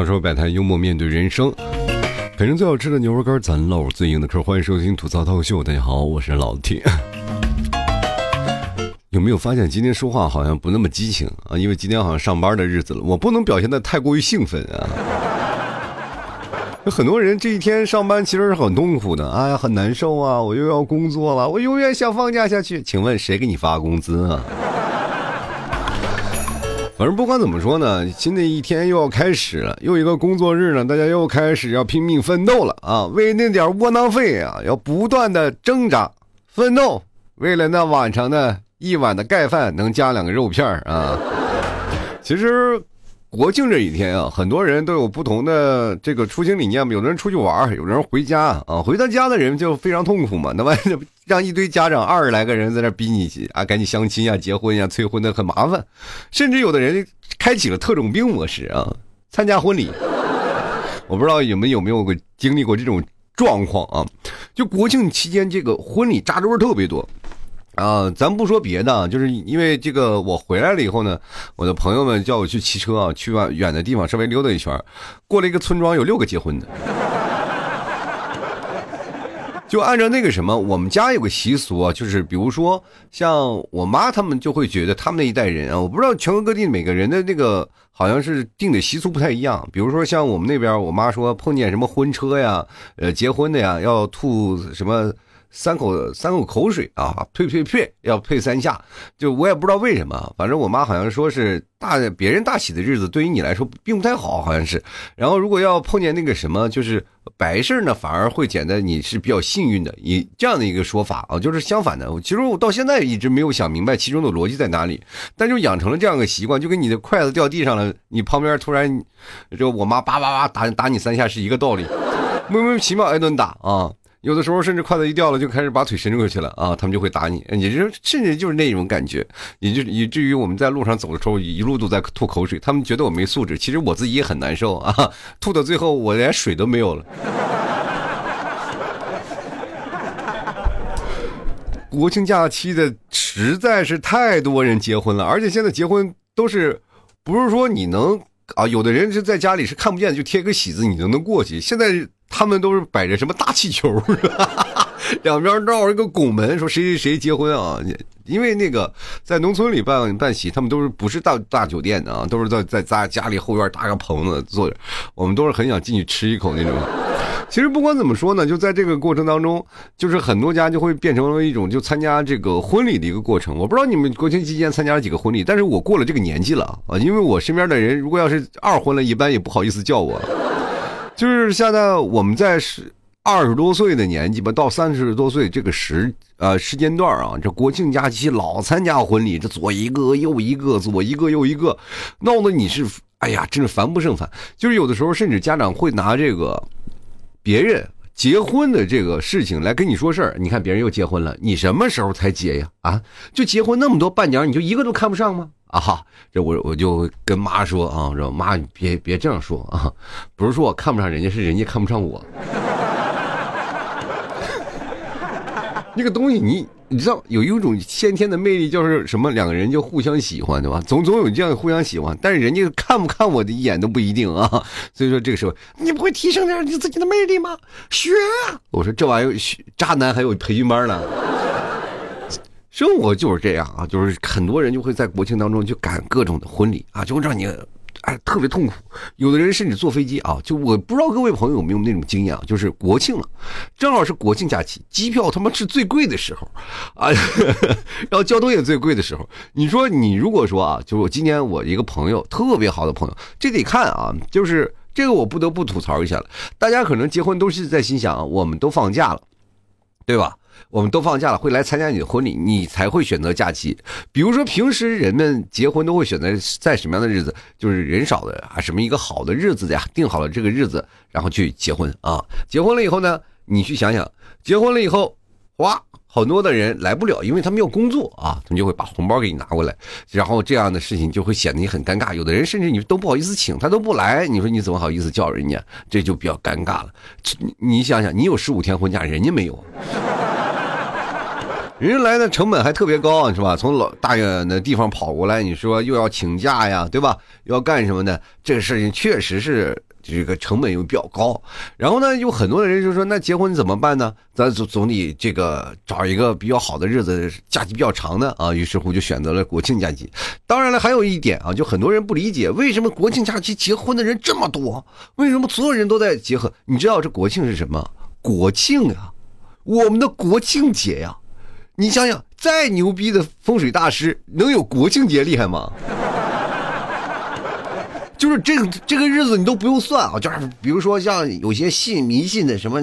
槽说百态幽默面对人生，啃着最好吃的牛肉干，咱唠最硬的嗑。欢迎收听吐槽套秀，大家好，我是老铁。有没有发现今天说话好像不那么激情啊？因为今天好像上班的日子了，我不能表现的太过于兴奋啊。有很多人这一天上班其实是很痛苦的，哎呀，很难受啊！我又要工作了，我永远想放假下去。请问谁给你发工资啊？反正不管怎么说呢，新的一天又要开始了，又一个工作日呢，大家又开始要拼命奋斗了啊！为那点窝囊废啊，要不断的挣扎奋斗，为了那晚上的一碗的盖饭能加两个肉片啊！其实国庆这几天啊，很多人都有不同的这个出行理念嘛，有的人出去玩，有的人回家啊。回到家的人就非常痛苦嘛，那么让一堆家长二十来个人在那逼你啊，赶紧相亲呀、结婚呀、催婚的很麻烦，甚至有的人开启了特种兵模式啊，参加婚礼。我不知道你们有没有过经历过这种状况啊？就国庆期间，这个婚礼扎堆特别多啊。咱不说别的，就是因为这个，我回来了以后呢，我的朋友们叫我去骑车啊，去远远的地方稍微溜达一圈，过了一个村庄，有六个结婚的。就按照那个什么，我们家有个习俗啊，就是比如说像我妈他们就会觉得他们那一代人啊，我不知道全国各地每个人的那个好像是定的习俗不太一样。比如说像我们那边，我妈说碰见什么婚车呀，呃，结婚的呀，要吐什么。三口三口口水啊，呸呸呸，要呸三下，就我也不知道为什么，反正我妈好像说是大别人大喜的日子，对于你来说并不太好，好像是。然后如果要碰见那个什么，就是白事呢，反而会显得你是比较幸运的，以这样的一个说法啊，就是相反的。其实我到现在一直没有想明白其中的逻辑在哪里，但就养成了这样的习惯，就跟你的筷子掉地上了，你旁边突然，就我妈叭叭叭打打你三下是一个道理，莫名其妙挨顿打啊。有的时候甚至筷子一掉了，就开始把腿伸过去了啊！他们就会打你，你就甚至就是那种感觉，也就以至于我们在路上走的时候，一路都在吐口水。他们觉得我没素质，其实我自己也很难受啊！吐到最后，我连水都没有了。国庆假期的实在是太多人结婚了，而且现在结婚都是不是说你能啊？有的人是在家里是看不见，就贴个喜字，你就能过去。现在。他们都是摆着什么大气球，两边绕一个拱门，说谁谁谁结婚啊？因为那个在农村里办办喜，他们都是不是大大酒店的啊，都是在在家家里后院搭个棚子坐着。我们都是很想进去吃一口那种。其实不管怎么说呢，就在这个过程当中，就是很多家就会变成了一种就参加这个婚礼的一个过程。我不知道你们国庆期间参加了几个婚礼，但是我过了这个年纪了啊，因为我身边的人如果要是二婚了，一般也不好意思叫我。就是现在我们在十二十多岁的年纪吧，到三十多岁这个时呃时间段啊，这国庆假期老参加婚礼，这左一个右一个，左一个右一个，闹得你是哎呀，真是烦不胜烦。就是有的时候甚至家长会拿这个别人结婚的这个事情来跟你说事儿。你看别人又结婚了，你什么时候才结呀？啊，就结婚那么多伴娘，你就一个都看不上吗？啊哈，这我我就跟妈说啊，说妈，你别别这样说啊，不是说我看不上人家，是人家看不上我。那个东西，你你知道有一种先天的魅力，就是什么？两个人就互相喜欢，对吧？总总有这样互相喜欢，但是人家看不看我的一眼都不一定啊。所以说这个时候，你不会提升点你自己的魅力吗？学啊！我说这玩意儿，渣男还有培训班呢。生活就是这样啊，就是很多人就会在国庆当中去赶各种的婚礼啊，就会让你哎特别痛苦。有的人甚至坐飞机啊，就我不知道各位朋友有没有那种经验啊，就是国庆了，正好是国庆假期，机票他妈是最贵的时候啊，然后交通也最贵的时候。你说你如果说啊，就是我今年我一个朋友特别好的朋友，这得看啊，就是这个我不得不吐槽一下了。大家可能结婚都是在心想，我们都放假了，对吧？我们都放假了，会来参加你的婚礼，你才会选择假期。比如说，平时人们结婚都会选择在什么样的日子？就是人少的啊，什么一个好的日子呀？定好了这个日子，然后去结婚啊。结婚了以后呢，你去想想，结婚了以后，哇，很多的人来不了，因为他们要工作啊，他们就会把红包给你拿过来，然后这样的事情就会显得你很尴尬。有的人甚至你都不好意思请，他都不来，你说你怎么好意思叫人家？这就比较尴尬了。你想想，你有十五天婚假，人家没有。人来的成本还特别高，是吧？从老大远的地方跑过来，你说又要请假呀，对吧？要干什么的？这个事情确实是这个成本又比较高。然后呢，有很多的人就说：“那结婚怎么办呢？咱总总得这个找一个比较好的日子，假期比较长的啊。”于是乎就选择了国庆假期。当然了，还有一点啊，就很多人不理解，为什么国庆假期结婚的人这么多？为什么所有人都在结合？你知道这国庆是什么？国庆呀，我们的国庆节呀。你想想，再牛逼的风水大师，能有国庆节厉害吗？就是这个这个日子你都不用算啊，就是比如说像有些信迷信的什么，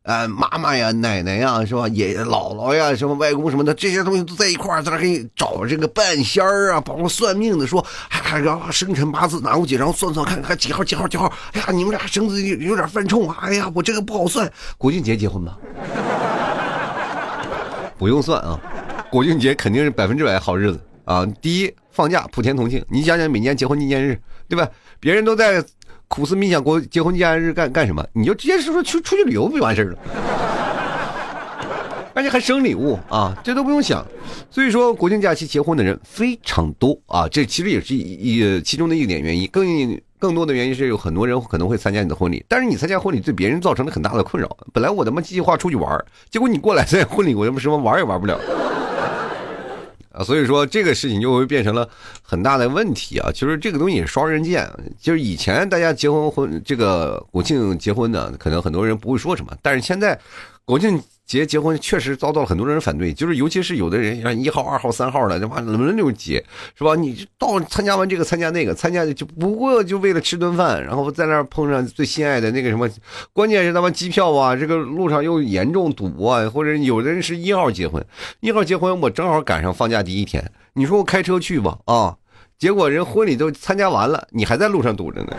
呃，妈妈呀、奶奶呀，是吧？爷爷姥姥呀、什么外公什么的，这些东西都在一块儿，在那给你找这个半仙儿啊，包括算命的说，哎，然后生辰八字拿过去，然后算算看看几号几号几号，哎呀，你们俩生子有点犯冲啊，哎呀，我这个不好算。国庆节结婚吗？不用算啊，国庆节肯定是百分之百好日子啊！第一，放假普天同庆。你想想，每年结婚纪念日，对吧？别人都在苦思冥想过结婚纪念日干干什么，你就直接说说去出去旅游不就完事儿了？而且还生礼物啊，这都不用想。所以说，国庆假期结婚的人非常多啊，这其实也是一一其中的一点原因。更更多的原因是有很多人可能会参加你的婚礼，但是你参加婚礼对别人造成了很大的困扰。本来我他妈计划出去玩，结果你过来参加婚礼，我他妈什么玩也玩不了啊！所以说这个事情就会变成了很大的问题啊！其实这个东西是双刃剑，就是以前大家结婚婚这个国庆结婚呢，可能很多人不会说什么，但是现在国庆。结结婚确实遭到了很多人反对，就是尤其是有的人像一号、二号、三号的，他妈轮流结，是吧？你到参加完这个，参加那个，参加就不过就为了吃顿饭，然后在那儿碰上最心爱的那个什么，关键是他妈机票啊，这个路上又严重堵啊，或者有的人是一号结婚，一号结婚我正好赶上放假第一天，你说我开车去吧啊，结果人婚礼都参加完了，你还在路上堵着呢。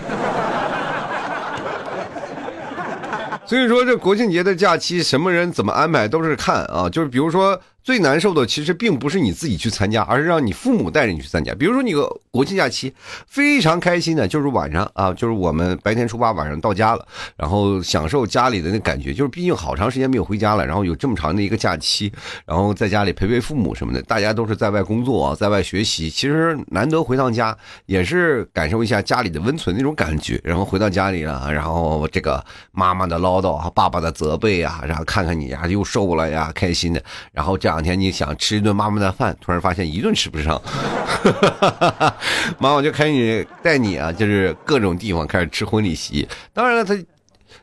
所以说，这国庆节的假期，什么人怎么安排都是看啊，就是比如说。最难受的其实并不是你自己去参加，而是让你父母带着你去参加。比如说你个国庆假期非常开心的，就是晚上啊，就是我们白天出发，晚上到家了，然后享受家里的那感觉。就是毕竟好长时间没有回家了，然后有这么长的一个假期，然后在家里陪陪父母什么的。大家都是在外工作，在外学习，其实难得回趟家，也是感受一下家里的温存那种感觉。然后回到家里了，然后这个妈妈的唠叨啊，爸爸的责备啊，然后看看你呀又瘦了呀，开心的，然后这这。两天你想吃一顿妈妈的饭，突然发现一顿吃不上，妈妈就开始带你啊，就是各种地方开始吃婚礼席。当然了，他。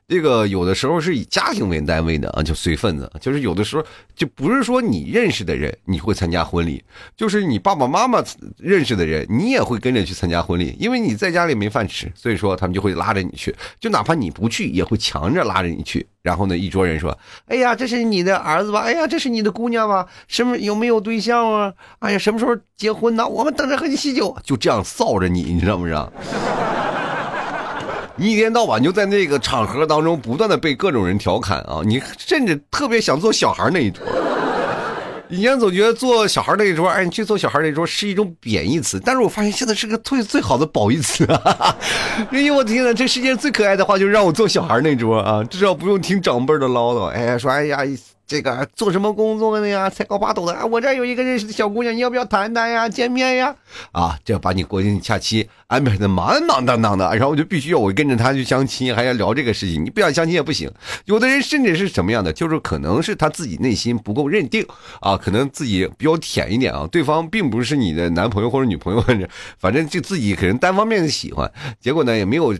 这个有的时候是以家庭为单位的啊，就随份子，就是有的时候就不是说你认识的人你会参加婚礼，就是你爸爸妈妈认识的人，你也会跟着去参加婚礼，因为你在家里没饭吃，所以说他们就会拉着你去，就哪怕你不去，也会强着拉着你去。然后呢，一桌人说：“哎呀，这是你的儿子吧？哎呀，这是你的姑娘吧？什么有没有对象啊？哎呀，什么时候结婚呢？我们等着喝你喜酒。”就这样臊着你，你知道不知道？你一天到晚就在那个场合当中不断的被各种人调侃啊！你甚至特别想做小孩那一桌。以前总觉得做小孩那一桌，哎，你去做小孩那一桌是一种贬义词，但是我发现现在是个最最好的褒义词啊！因为我的天呐，这世界上最可爱的话就是让我做小孩那桌啊，至少不用听长辈的唠叨。哎，说哎呀。这个做什么工作的呀？才高八斗的啊！我这有一个认识的小姑娘，你要不要谈谈呀？见面呀？啊，这把你国庆假期安排的满满当当的，然后我就必须要我跟着他去相亲，还要聊这个事情。你不想相亲也不行。有的人甚至是什么样的，就是可能是他自己内心不够认定啊，可能自己比较舔一点啊，对方并不是你的男朋友或者女朋友，反正就自己可能单方面的喜欢，结果呢也没有。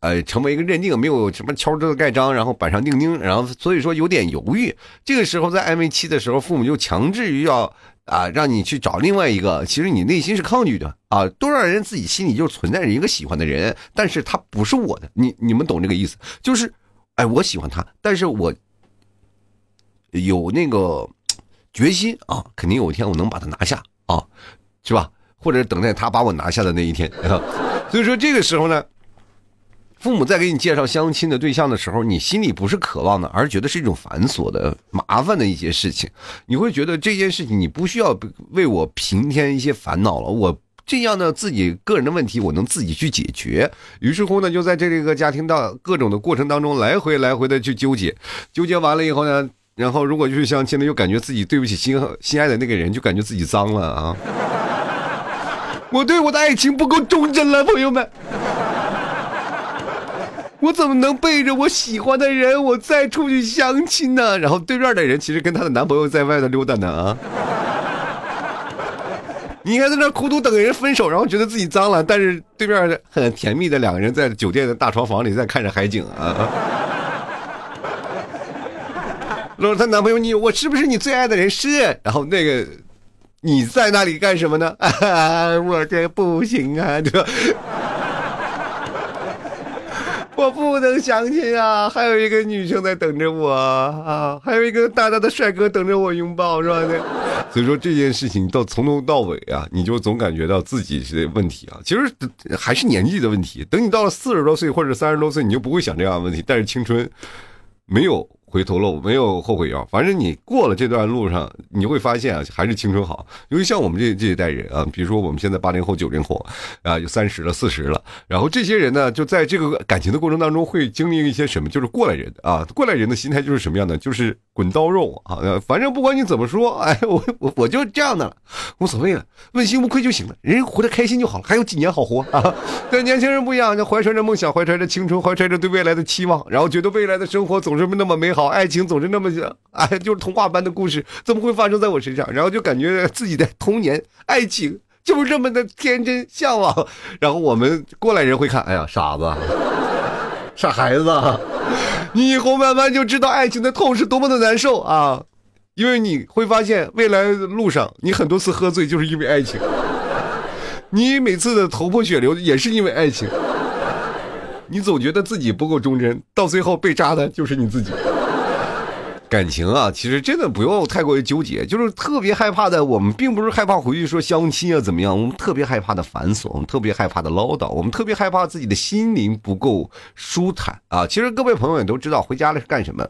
呃，成为一个认定，没有什么敲桌子盖章，然后板上钉钉，然后所以说有点犹豫。这个时候在暧昧期的时候，父母就强制于要啊，让你去找另外一个。其实你内心是抗拒的啊，多少人自己心里就存在着一个喜欢的人，但是他不是我的。你你们懂这个意思？就是，哎，我喜欢他，但是我有那个决心啊，肯定有一天我能把他拿下啊，是吧？或者等待他把我拿下的那一天。所以说这个时候呢。父母在给你介绍相亲的对象的时候，你心里不是渴望的，而觉得是一种繁琐的、麻烦的一些事情。你会觉得这件事情你不需要为我平添一些烦恼了，我这样的自己个人的问题我能自己去解决。于是乎呢，就在这个家庭的各种的过程当中来回来回的去纠结，纠结完了以后呢。然后如果就是相亲的，又感觉自己对不起心心爱的那个人，就感觉自己脏了啊。我对我的爱情不够忠贞了，朋友们。我怎么能背着我喜欢的人，我再出去相亲呢？然后对面的人其实跟她的男朋友在外头溜达呢啊。你还在那苦苦等人分手，然后觉得自己脏了，但是对面很甜蜜的两个人在酒店的大床房里在看着海景啊。搂着她男朋友你我是不是你最爱的人？是。然后那个你在那里干什么呢？啊 我这不行啊，这。我不能相信啊！还有一个女生在等着我啊！还有一个大大的帅哥等着我拥抱，是吧？所以说这件事情到从头到尾啊，你就总感觉到自己是问题啊。其实还是年纪的问题。等你到了四十多岁或者三十多岁，你就不会想这样的问题。但是青春没有。回头路没有后悔药，反正你过了这段路上，你会发现啊，还是青春好。因为像我们这这一代人啊，比如说我们现在八零后、九零后啊，有三十了、四十了，然后这些人呢，就在这个感情的过程当中，会经历一些什么？就是过来人啊，过来人的心态就是什么样的？就是滚刀肉啊，反正不管你怎么说，哎，我我我就这样的了，无所谓了，问心无愧就行了，人活得开心就好了，还有几年好活啊。跟年轻人不一样，就怀揣着梦想，怀揣着青春，怀揣着对未来的期望，然后觉得未来的生活总是那么美好。爱情总是那么像，哎，就是童话般的故事，怎么会发生在我身上？然后就感觉自己的童年爱情就是这么的天真向往。然后我们过来人会看，哎呀，傻子，傻孩子，你以后慢慢就知道爱情的痛是多么的难受啊！因为你会发现，未来的路上你很多次喝醉就是因为爱情，你每次的头破血流也是因为爱情。你总觉得自己不够忠贞，到最后被扎的就是你自己。感情啊，其实真的不用太过于纠结，就是特别害怕的。我们并不是害怕回去说相亲啊怎么样，我们特别害怕的繁琐，我们特别害怕的唠叨，我们特别害怕自己的心灵不够舒坦啊。其实各位朋友也都知道，回家了是干什么，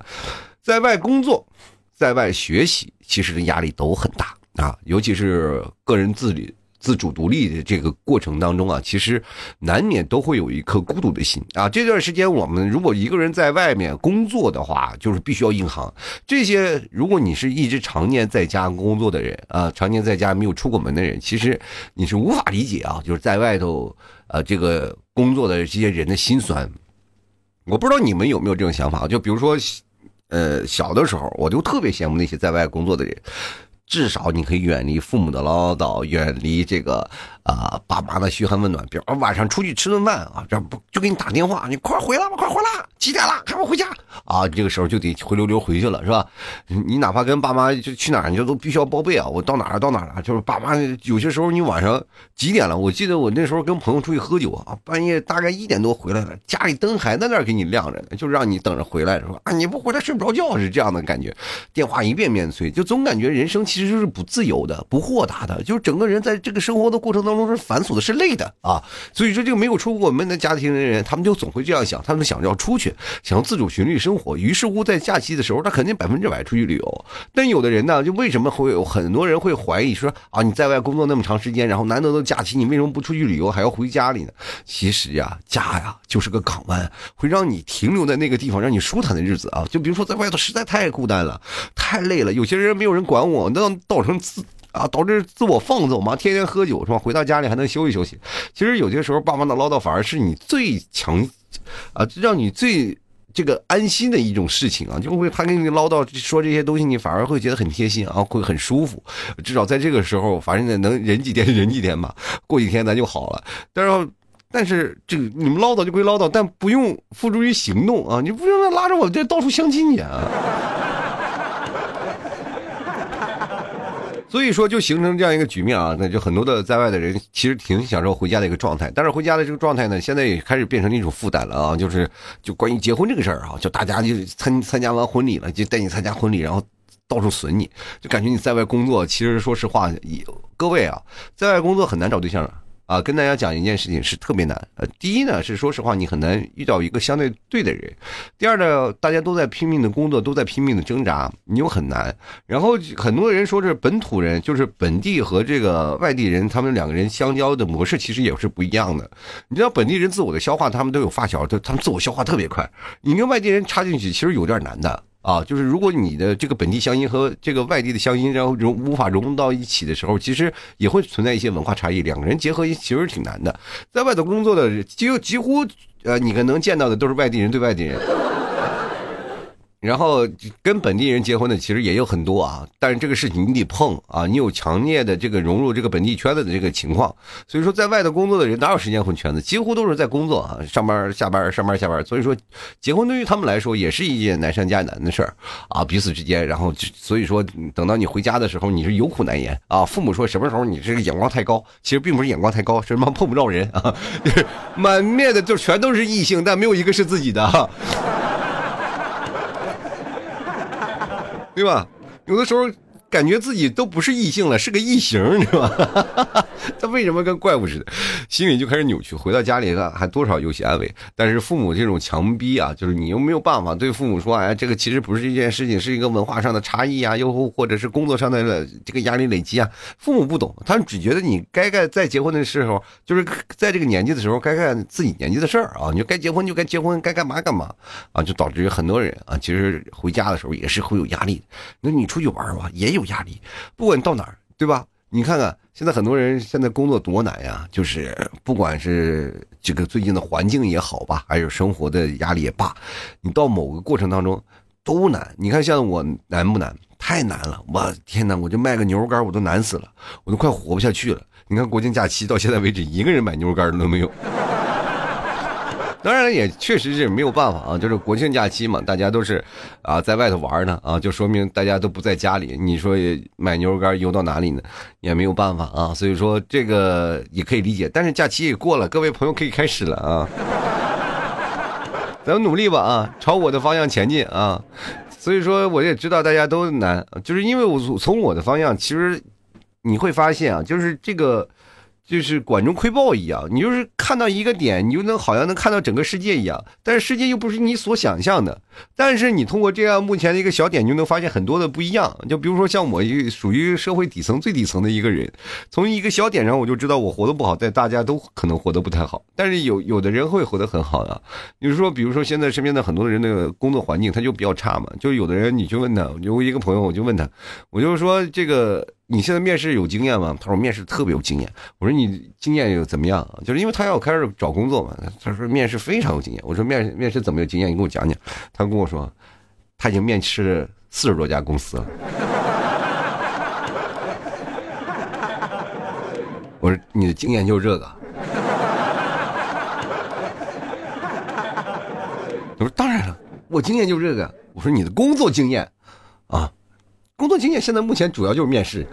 在外工作，在外学习，其实压力都很大啊，尤其是个人自理。自主独立的这个过程当中啊，其实难免都会有一颗孤独的心啊。这段时间我们如果一个人在外面工作的话，就是必须要硬扛。这些如果你是一直常年在家工作的人啊，常年在家没有出过门的人，其实你是无法理解啊，就是在外头呃这个工作的这些人的心酸。我不知道你们有没有这种想法，就比如说，呃，小的时候我就特别羡慕那些在外工作的人。至少你可以远离父母的唠叨，远离这个啊爸妈的嘘寒问暖。比如晚上出去吃顿饭啊，这不就给你打电话，你快回来吧，快回来，几点了？还不回家啊？这个时候就得灰溜溜回去了，是吧？你哪怕跟爸妈就去哪儿，你就都必须要报备啊。我到哪儿到哪儿了？就是爸妈有些时候你晚上几点了？我记得我那时候跟朋友出去喝酒啊，半夜大概一点多回来了，家里灯还在那儿给你亮着呢，就让你等着回来，是吧？啊，你不回来睡不着觉，是这样的感觉。电话一遍遍催，就总感觉人生其实。其实是不自由的，不豁达的，就是整个人在这个生活的过程当中是繁琐的，是累的啊。所以说，这个没有出过门的家庭的人，他们就总会这样想，他们想要出去，想要自主寻觅生活。于是乎，在假期的时候，他肯定百分之百出去旅游。但有的人呢，就为什么会有很多人会怀疑说啊，你在外工作那么长时间，然后难得的假期，你为什么不出去旅游，还要回家里呢？其实呀，家呀就是个港湾，会让你停留在那个地方，让你舒坦的日子啊。就比如说在外头实在太孤单了，太累了，有些人没有人管我，那。造成自啊，导致自我放纵嘛，天天喝酒是吧？回到家里还能休息休息。其实有些时候，爸妈的唠叨反而是你最强啊，让你最这个安心的一种事情啊，就会他跟你唠叨说这些东西，你反而会觉得很贴心啊，会很舒服。至少在这个时候，反正能忍几天忍几天吧，过几天咱就好了。但是，但是这个你们唠叨就归唠叨，但不用付诸于行动啊！你不用拉着我这到处相亲去啊！所以说，就形成这样一个局面啊，那就很多的在外的人其实挺享受回家的一个状态，但是回家的这个状态呢，现在也开始变成一种负担了啊，就是就关于结婚这个事儿啊，就大家就参参加完婚礼了，就带你参加婚礼，然后到处损你，就感觉你在外工作，其实说实话，各位啊，在外工作很难找对象。啊，啊跟大家讲一件事情是特别难。呃，第一呢是说实话，你很难遇到一个相对对的人；第二呢，大家都在拼命的工作，都在拼命的挣扎，你又很难。然后很多人说是本土人就是本地和这个外地人，他们两个人相交的模式其实也是不一样的。你知道本地人自我的消化，他们都有发小，他他们自我消化特别快。你跟外地人插进去，其实有点难的啊，就是如果你的这个本地乡音和这个外地的乡音，然后融无法融到一起的时候，其实也会存在一些文化差异，两个人结合其实挺难的。在外头工作的几几乎呃，你可能见到的都是外地人对外地人。然后跟本地人结婚的其实也有很多啊，但是这个事情你得碰啊，你有强烈的这个融入这个本地圈子的这个情况，所以说在外头工作的人哪有时间混圈子，几乎都是在工作啊，上班下班上班下班，所以说结婚对于他们来说也是一件难上加难的事儿啊，彼此之间，然后所以说等到你回家的时候，你是有苦难言啊，父母说什么时候你这个眼光太高，其实并不是眼光太高，是他妈碰不着人啊，满面的就全都是异性，但没有一个是自己的。对吧？有的时候。感觉自己都不是异性了，是个异形，你知道吧？他为什么跟怪物似的？心里就开始扭曲。回到家里呢，还多少有些安慰。但是父母这种强逼啊，就是你又没有办法对父母说，哎，这个其实不是一件事情，是一个文化上的差异啊，又或者是工作上的这个压力累积啊。父母不懂，他们只觉得你该干在结婚的时候，就是在这个年纪的时候该干自己年纪的事儿啊，你就该结婚就该结婚，该干嘛干嘛啊，就导致于很多人啊，其实回家的时候也是会有压力。那你出去玩吧，也有。有压力，不管到哪儿，对吧？你看看现在很多人现在工作多难呀，就是不管是这个最近的环境也好吧，还有生活的压力也罢，你到某个过程当中都难。你看像我难不难？太难了！我天哪，我就卖个牛肉干我都难死了，我都快活不下去了。你看国庆假期到现在为止，一个人买牛肉干都没有。当然也确实是没有办法啊，就是国庆假期嘛，大家都是啊在外头玩呢啊，就说明大家都不在家里。你说买牛肉干邮到哪里呢？也没有办法啊，所以说这个也可以理解。但是假期也过了，各位朋友可以开始了啊，咱们努力吧啊，朝我的方向前进啊。所以说我也知道大家都难，就是因为我从我的方向，其实你会发现啊，就是这个。就是管中窥豹一样，你就是看到一个点，你就能好像能看到整个世界一样，但是世界又不是你所想象的。但是你通过这样目前的一个小点，就能发现很多的不一样。就比如说像我，属于社会底层最底层的一个人，从一个小点上我就知道我活得不好，但大家都可能活得不太好。但是有有的人会活得很好的，就是说，比如说现在身边的很多人的工作环境他就比较差嘛，就有的人你去问他，有一个朋友我就问他，我就说这个。你现在面试有经验吗？他说面试特别有经验。我说你经验又怎么样？就是因为他要开始找工作嘛。他说面试非常有经验。我说面面试怎么有经验？你给我讲讲。他跟我说，他已经面试四十多家公司了。我说你的经验就是这个。我说当然了，我经验就是这个。我说你的工作经验啊。工作经验现在目前主要就是面试，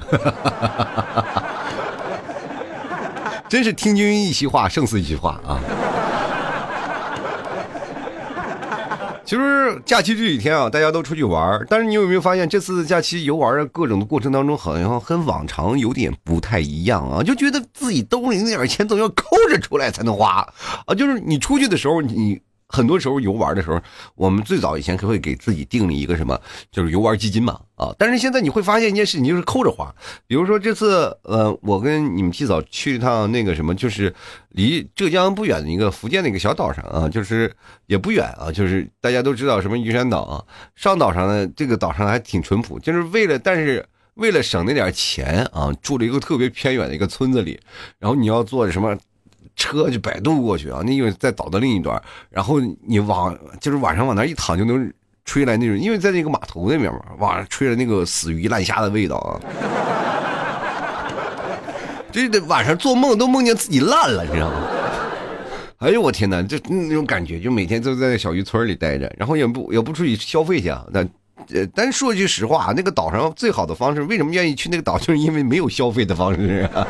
真是听君一席话，胜似一席话啊！其实假期这几天啊，大家都出去玩但是你有没有发现，这次假期游玩的各种的过程当中，好像跟往常有点不太一样啊？就觉得自己兜里那点钱总要抠着出来才能花啊！就是你出去的时候，你。很多时候游玩的时候，我们最早以前可会给自己定了一个什么，就是游玩基金嘛，啊！但是现在你会发现一件事情，就是抠着花。比如说这次，呃，我跟你们提早去一趟那个什么，就是离浙江不远的一个福建的一个小岛上啊，就是也不远啊，就是大家都知道什么玉山岛啊。上岛上呢，这个岛上还挺淳朴，就是为了，但是为了省那点钱啊，住了一个特别偏远的一个村子里，然后你要做什么？车就摆渡过去啊，那因为在岛的另一端，然后你往就是晚上往那一躺就能吹来那种，因为在那个码头那边嘛，晚上，吹着那个死鱼烂虾的味道啊，这晚上做梦都梦见自己烂了，你知道吗？哎呦我天哪，就那种感觉，就每天都在小渔村里待着，然后也不也不出去消费去啊。那呃，但说句实话，那个岛上最好的方式，为什么愿意去那个岛，就是因为没有消费的方式啊。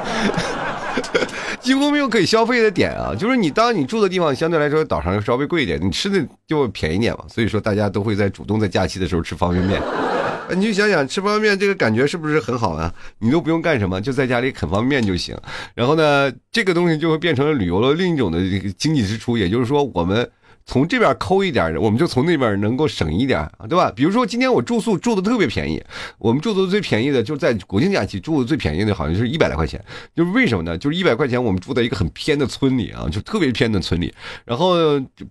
几乎没有可以消费的点啊，就是你当你住的地方相对来说岛上稍微贵一点，你吃的就便宜点嘛。所以说大家都会在主动在假期的时候吃方便面。你就想想吃方便面这个感觉是不是很好啊？你都不用干什么，就在家里啃方便面就行。然后呢，这个东西就会变成了旅游的另一种的经济支出，也就是说我们。从这边抠一点，我们就从那边能够省一点，对吧？比如说今天我住宿住的特别便宜，我们住的最便宜的就是在国庆假期住的最便宜的，好像是一百来块钱。就是为什么呢？就是一百块钱，我们住在一个很偏的村里啊，就特别偏的村里。然后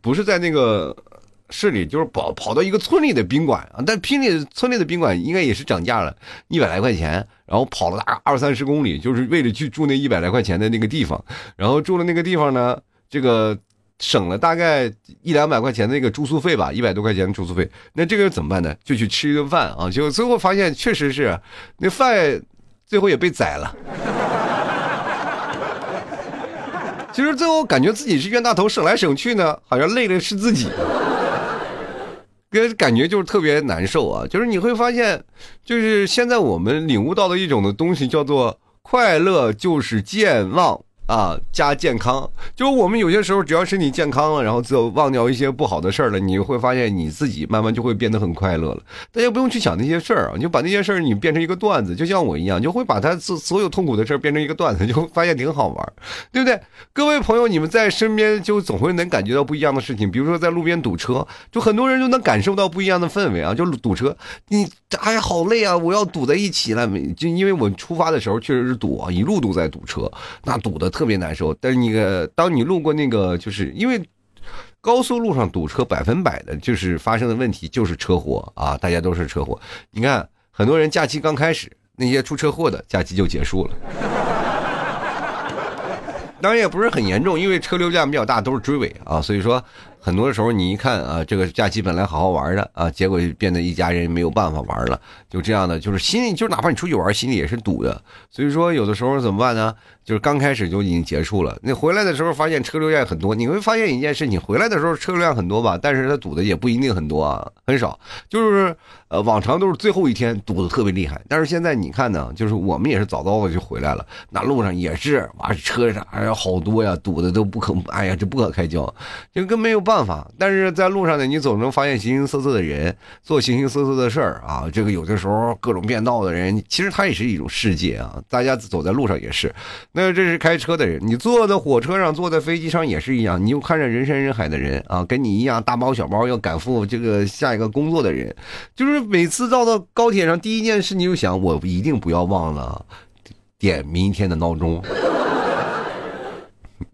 不是在那个市里，就是跑跑到一个村里的宾馆啊，但拼里村里的宾馆应该也是涨价了，一百来块钱，然后跑了大概二三十公里，就是为了去住那一百来块钱的那个地方，然后住的那个地方呢，这个省了大概一两百块钱的那个住宿费吧，一百多块钱的住宿费，那这个怎么办呢？就去吃一顿饭啊，结果最后发现确实是那饭最后也被宰了。其实最后感觉自己是冤大头，省来省去呢，好像累的是自己，跟感觉就是特别难受啊。就是你会发现，就是现在我们领悟到的一种的东西，叫做快乐就是健忘。啊，加健康，就是我们有些时候只要身体健康了，然后就忘掉一些不好的事儿了，你会发现你自己慢慢就会变得很快乐了。大家不用去想那些事儿啊，你就把那些事儿你变成一个段子，就像我一样，就会把他所所有痛苦的事儿变成一个段子，就发现挺好玩，对不对？各位朋友，你们在身边就总会能感觉到不一样的事情，比如说在路边堵车，就很多人就能感受到不一样的氛围啊，就堵车，你哎呀好累啊，我要堵在一起了，就因为我出发的时候确实是堵啊，一路都在堵车，那堵的。特别难受，但是你个，当你路过那个，就是因为高速路上堵车，百分百的就是发生的问题就是车祸啊，大家都是车祸。你看，很多人假期刚开始，那些出车祸的假期就结束了。当然也不是很严重，因为车流量比较大，都是追尾啊，所以说。很多时候，你一看啊，这个假期本来好好玩的啊，结果变得一家人没有办法玩了，就这样的，就是心里，就是哪怕你出去玩，心里也是堵的。所以说，有的时候怎么办呢？就是刚开始就已经结束了，你回来的时候发现车流量很多，你会发现一件事情，回来的时候车流量很多吧，但是它堵的也不一定很多啊，很少。就是呃，往常都是最后一天堵的特别厉害，但是现在你看呢，就是我们也是早早的就回来了，那路上也是哇，车上哎呀好多呀，堵的都不可，哎呀这不可开交，就跟没有办。法，但是在路上呢，你总能发现形形色色的人做形形色色的事儿啊。这个有的时候各种变道的人，其实他也是一种世界啊。大家走在路上也是，那这是开车的人，你坐在火车上、坐在飞机上也是一样。你又看着人山人海的人啊，跟你一样大包小包要赶赴这个下一个工作的人，就是每次到到高铁上，第一件事你就想，我一定不要忘了点明天的闹钟。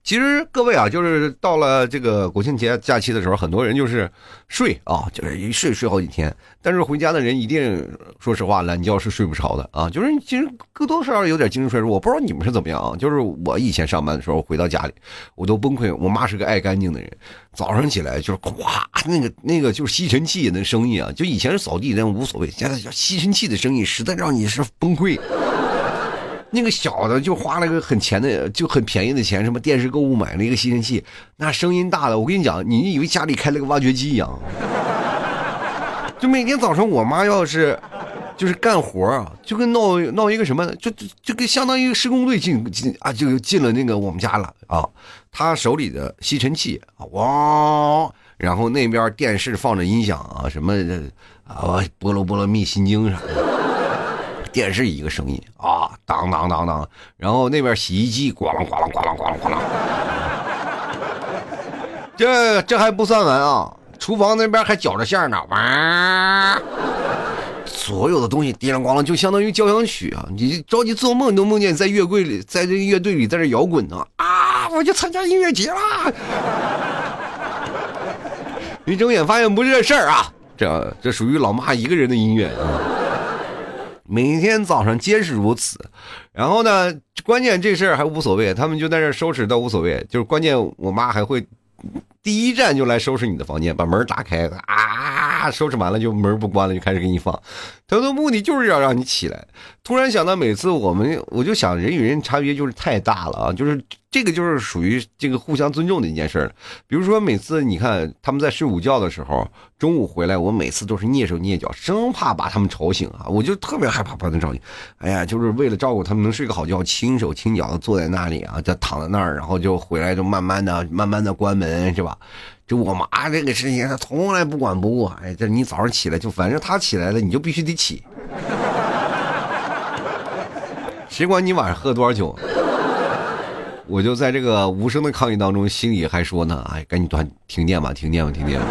其实各位啊，就是到了这个国庆节假期的时候，很多人就是睡啊，就是一睡睡好几天。但是回家的人一定说实话，懒觉是睡不着的啊。就是其实多多少少有点精神衰弱。我不知道你们是怎么样啊。就是我以前上班的时候回到家里，我都崩溃。我妈是个爱干净的人，早上起来就是咵，那个那个就是吸尘器那声音啊，就以前是扫地那无所谓，现在叫吸尘器的声音，实在让你是崩溃。那个小的就花了个很钱的，就很便宜的钱，什么电视购物买了一个吸尘器，那声音大的，我跟你讲，你以为家里开了个挖掘机一样。就每天早上我妈要是，就是干活啊，就跟闹闹一个什么，就就就跟相当于施工队进进啊，就进了那个我们家了啊。她手里的吸尘器啊，哇，然后那边电视放着音响啊，什么的啊，波罗波罗蜜心经啥的。电视一个声音啊，当当当当，然后那边洗衣机咣啷咣啷咣啷咣啷咣啷，这这还不算完啊，厨房那边还搅着馅呢，哇，所有的东西叮啷咣啷，就相当于交响曲啊！你着急做梦都梦见在乐柜里，在这乐队里在这摇滚呢啊！我去参加音乐节啦！一睁眼发现不是这事儿啊，这这属于老妈一个人的音乐啊。每天早上皆是如此，然后呢，关键这事儿还无所谓，他们就在这收拾倒无所谓，就是关键我妈还会第一站就来收拾你的房间，把门打开啊，收拾完了就门不关了，就开始给你放，他的目的就是要让你起来。突然想到，每次我们我就想，人与人差别就是太大了啊，就是。这个就是属于这个互相尊重的一件事儿。比如说，每次你看他们在睡午觉的时候，中午回来，我每次都是蹑手蹑脚，生怕把他们吵醒啊！我就特别害怕把他们吵醒。哎呀，就是为了照顾他们能睡个好觉，轻手轻脚的坐在那里啊，就躺在那儿，然后就回来就慢慢的、慢慢的关门，是吧？就我妈这个事情，她从来不管不顾。哎，这你早上起来就反正她起来了，你就必须得起。谁管你晚上喝多少酒？我就在这个无声的抗议当中，心里还说呢：“哎，赶紧断停电吧，停电吧，停电吧。”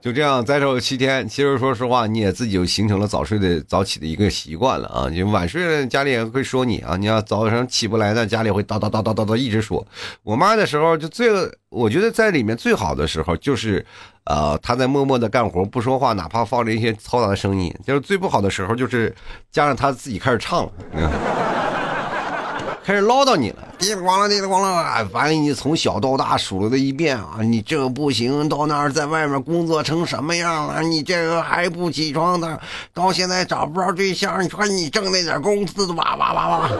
就这样再受七天，其实说实话，你也自己就形成了早睡的早起的一个习惯了啊。你晚睡，家里也会说你啊。你要早上起不来呢，家里会叨叨叨叨叨叨一直说。我妈的时候就最，我觉得在里面最好的时候就是，呃，她在默默的干活不说话，哪怕放着一些嘈杂的声音。就是最不好的时候就是加上她自己开始唱了。开始唠叨你了，滴里咣啷，滴里咣啷，反正你从小到大数了一遍啊，你这个不行，到那儿在外面工作成什么样了？你这个还不起床的，到现在找不着对象，你说你挣那点工资，哇哇哇哇，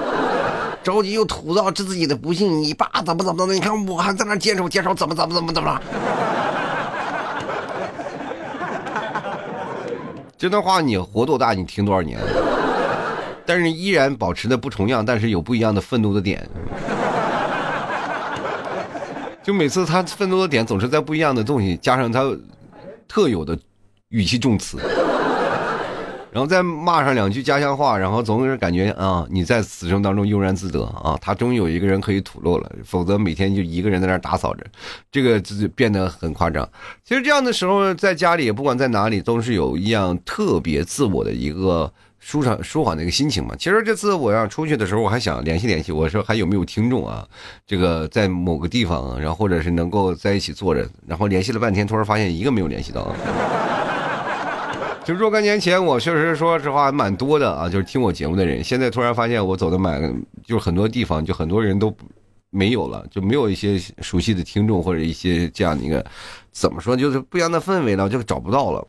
着急又吐槽自己的不幸，你爸怎么怎么的，你看我还在那坚守坚守，怎么怎么怎么怎么了？这段话你活多大？你听多少年？但是依然保持的不重样，但是有不一样的愤怒的点。就每次他愤怒的点总是在不一样的东西，加上他特有的语气重词，然后再骂上两句家乡话，然后总是感觉啊，你在此生当中悠然自得啊，他终于有一个人可以吐露了，否则每天就一个人在那打扫着，这个就变得很夸张。其实这样的时候，在家里不管在哪里，都是有一样特别自我的一个。舒畅舒缓的一个心情嘛。其实这次我要出去的时候，我还想联系联系，我说还有没有听众啊？这个在某个地方，然后或者是能够在一起坐着，然后联系了半天，突然发现一个没有联系到。就若干年前，我确实说实话蛮多的啊，就是听我节目的人。现在突然发现我走的蛮，就是很多地方就很多人都没有了，就没有一些熟悉的听众或者一些这样的一个怎么说，就是不一样的氛围了，就找不到了。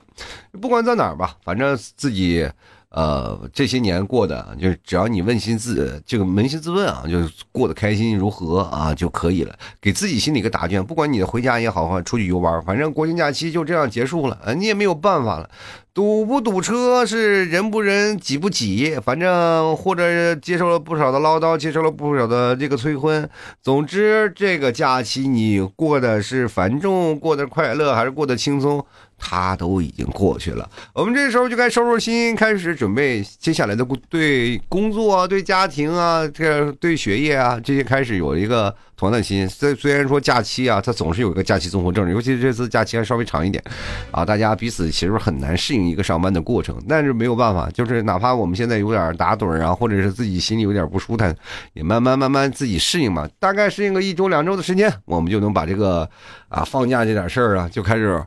不管在哪儿吧，反正自己。呃，这些年过的就是只要你问心自这个扪心自问啊，就是过得开心如何啊就可以了，给自己心里一个答卷。不管你回家也好，或者出去游玩，反正国庆假期就这样结束了，你也没有办法了。堵不堵车是人不人挤不挤，反正或者接受了不少的唠叨，接受了不少的这个催婚。总之，这个假期你过的是繁重，过得快乐还是过得轻松？他都已经过去了，我们这时候就该收拾心，开始准备接下来的对工作啊、对家庭啊、这对学业啊这些开始有一个同样的心。虽虽然说假期啊，它总是有一个假期综合症，尤其是这次假期还稍微长一点，啊，大家彼此其实很难适应一个上班的过程。但是没有办法，就是哪怕我们现在有点打盹啊，或者是自己心里有点不舒坦，也慢慢慢慢自己适应嘛。大概适应个一周两周的时间，我们就能把这个啊放假这点事儿啊就开始。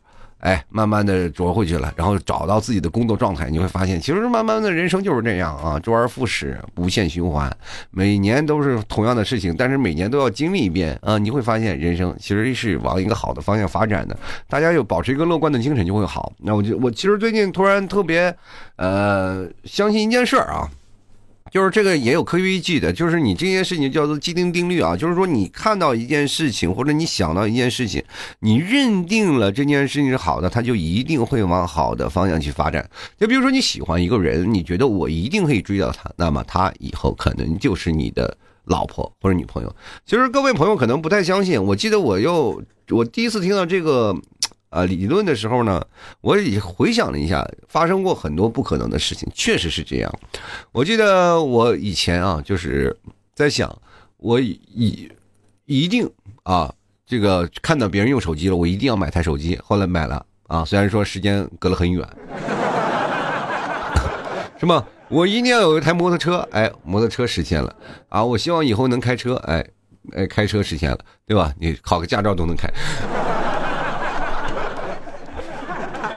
哎，慢慢的着回去了，然后找到自己的工作状态，你会发现，其实慢慢的人生就是这样啊，周而复始，无限循环，每年都是同样的事情，但是每年都要经历一遍啊，你会发现人生其实是往一个好的方向发展的，大家有保持一个乐观的精神就会好。那我就我其实最近突然特别，呃，相信一件事儿啊。就是这个也有科学依据的，就是你这件事情叫做既定定律啊，就是说你看到一件事情或者你想到一件事情，你认定了这件事情是好的，它就一定会往好的方向去发展。就比如说你喜欢一个人，你觉得我一定可以追到他，那么他以后可能就是你的老婆或者女朋友。其实各位朋友可能不太相信，我记得我又我第一次听到这个。啊，理论的时候呢，我也回想了一下，发生过很多不可能的事情，确实是这样。我记得我以前啊，就是在想，我一一定啊，这个看到别人用手机了，我一定要买台手机。后来买了啊，虽然说时间隔了很远，是吗？我一定要有一台摩托车，哎，摩托车实现了啊！我希望以后能开车，哎哎，开车实现了，对吧？你考个驾照都能开。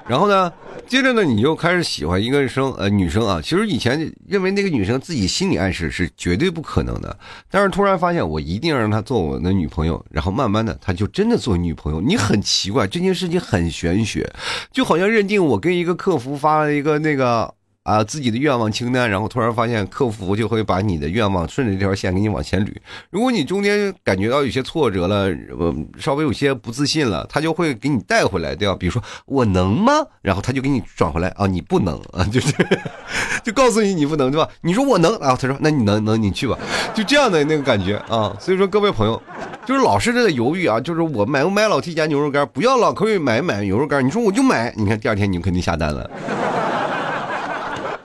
然后呢，接着呢，你就开始喜欢一个生呃女生啊。其实以前认为那个女生自己心理暗示是绝对不可能的，但是突然发现我一定要让她做我的女朋友，然后慢慢的她就真的做女朋友。你很奇怪，这件事情很玄学，就好像认定我跟一个客服发了一个那个。啊，自己的愿望清单，然后突然发现客服就会把你的愿望顺着这条线给你往前捋。如果你中间感觉到有些挫折了，呃，稍微有些不自信了，他就会给你带回来，对吧？比如说我能吗？然后他就给你转回来啊，你不能啊，就是 就告诉你你不能，对吧？你说我能啊，他说那你能能你去吧，就这样的那个感觉啊。所以说各位朋友，就是老是在犹豫啊，就是我买不买老 T 家牛肉干？不要老可以买买牛肉干，你说我就买，你看第二天你就肯定下单了。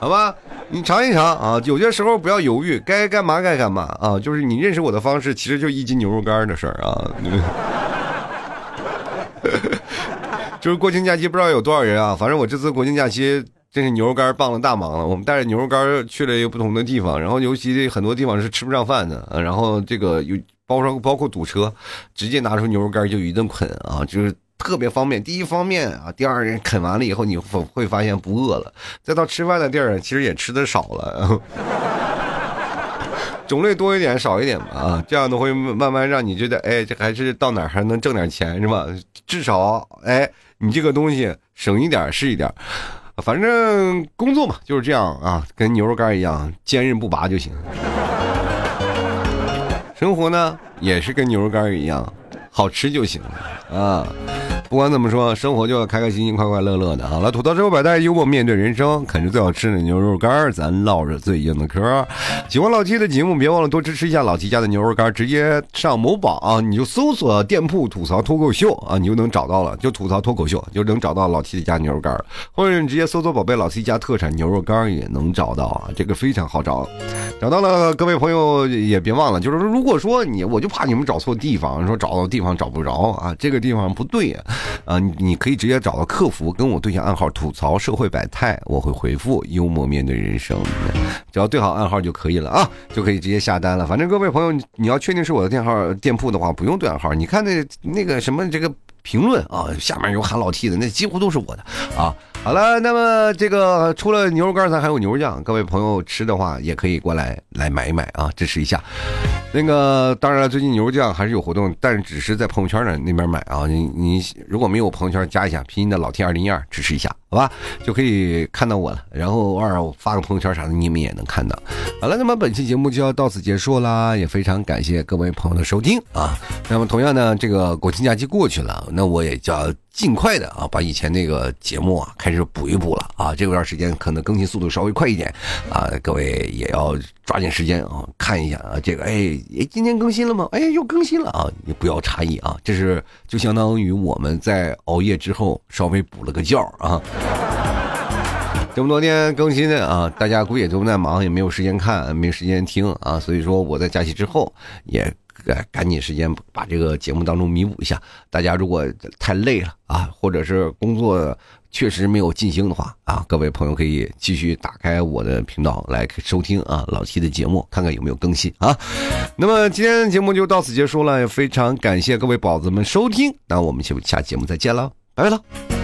好吧，你尝一尝啊！有些时候不要犹豫，该干嘛该干嘛啊！就是你认识我的方式，其实就一斤牛肉干的事儿啊。就是国庆假期不知道有多少人啊，反正我这次国庆假期真是牛肉干帮了大忙了。我们带着牛肉干去了一个不同的地方，然后尤其很多地方是吃不上饭的，然后这个有包括包括堵车，直接拿出牛肉干就一顿啃啊，就是特别方便。第一方面啊，第二啃完了以后你会会发现不饿了。再到吃饭的地儿，其实也吃的少了。种类多一点少一点吧啊，这样的会慢慢让你觉得，哎，这还是到哪还能挣点钱是吧？至少，哎，你这个东西省一点是一点，反正工作嘛就是这样啊，跟牛肉干一样坚韧不拔就行。生活呢也是跟牛肉干一样，好吃就行了啊。不管怎么说，生活就要开开心心、快快乐乐的。好了，吐槽之后百态，幽默面对人生，啃着最好吃的牛肉干咱唠着最硬的嗑。喜欢老七的节目，别忘了多支持一下老七家的牛肉干直接上某宝啊，你就搜索店铺吐槽脱口秀啊，你就能找到了，就吐槽脱口秀就能找到老七的家牛肉干或者你直接搜索宝贝老七家特产牛肉干也能找到啊，这个非常好找。找到了，各位朋友也别忘了，就是，如果说你，我就怕你们找错地方，说找到地方找不着啊，这个地方不对。啊，啊你可以直接找到客服，跟我对下暗号，吐槽社会百态，我会回复幽默面对人生，只要对好暗号就可以了啊，就可以直接下单了。反正各位朋友，你要确定是我的电号店铺的话，不用对暗号，你看那那个什么这个评论啊，下面有喊老 T 的，那几乎都是我的啊。好了，那么这个除了牛肉干，咱还有牛肉酱。各位朋友吃的话，也可以过来来买一买啊，支持一下。那个当然了，最近牛肉酱还是有活动，但是只是在朋友圈的那边买啊。你你如果没有朋友圈，加一下拼音的老 T 二零一二，支持一下，好吧？就可以看到我了。然后偶尔我发个朋友圈啥的，你们也能看到。好了，那么本期节目就要到此结束啦，也非常感谢各位朋友的收听啊。那么同样呢，这个国庆假期过去了，那我也要。尽快的啊，把以前那个节目啊开始补一补了啊，这段时间可能更新速度稍微快一点啊，各位也要抓紧时间啊，看一下啊，这个哎，今天更新了吗？哎，又更新了啊，你不要诧异啊，这是就相当于我们在熬夜之后稍微补了个觉啊，这么多天更新的啊，大家估计也都在忙，也没有时间看，没时间听啊，所以说我在假期之后也。赶赶紧时间把这个节目当中弥补一下。大家如果太累了啊，或者是工作确实没有尽兴的话啊，各位朋友可以继续打开我的频道来收听啊老七的节目，看看有没有更新啊。那么今天的节目就到此结束了，也非常感谢各位宝子们收听，那我们就下节目再见了，拜拜了。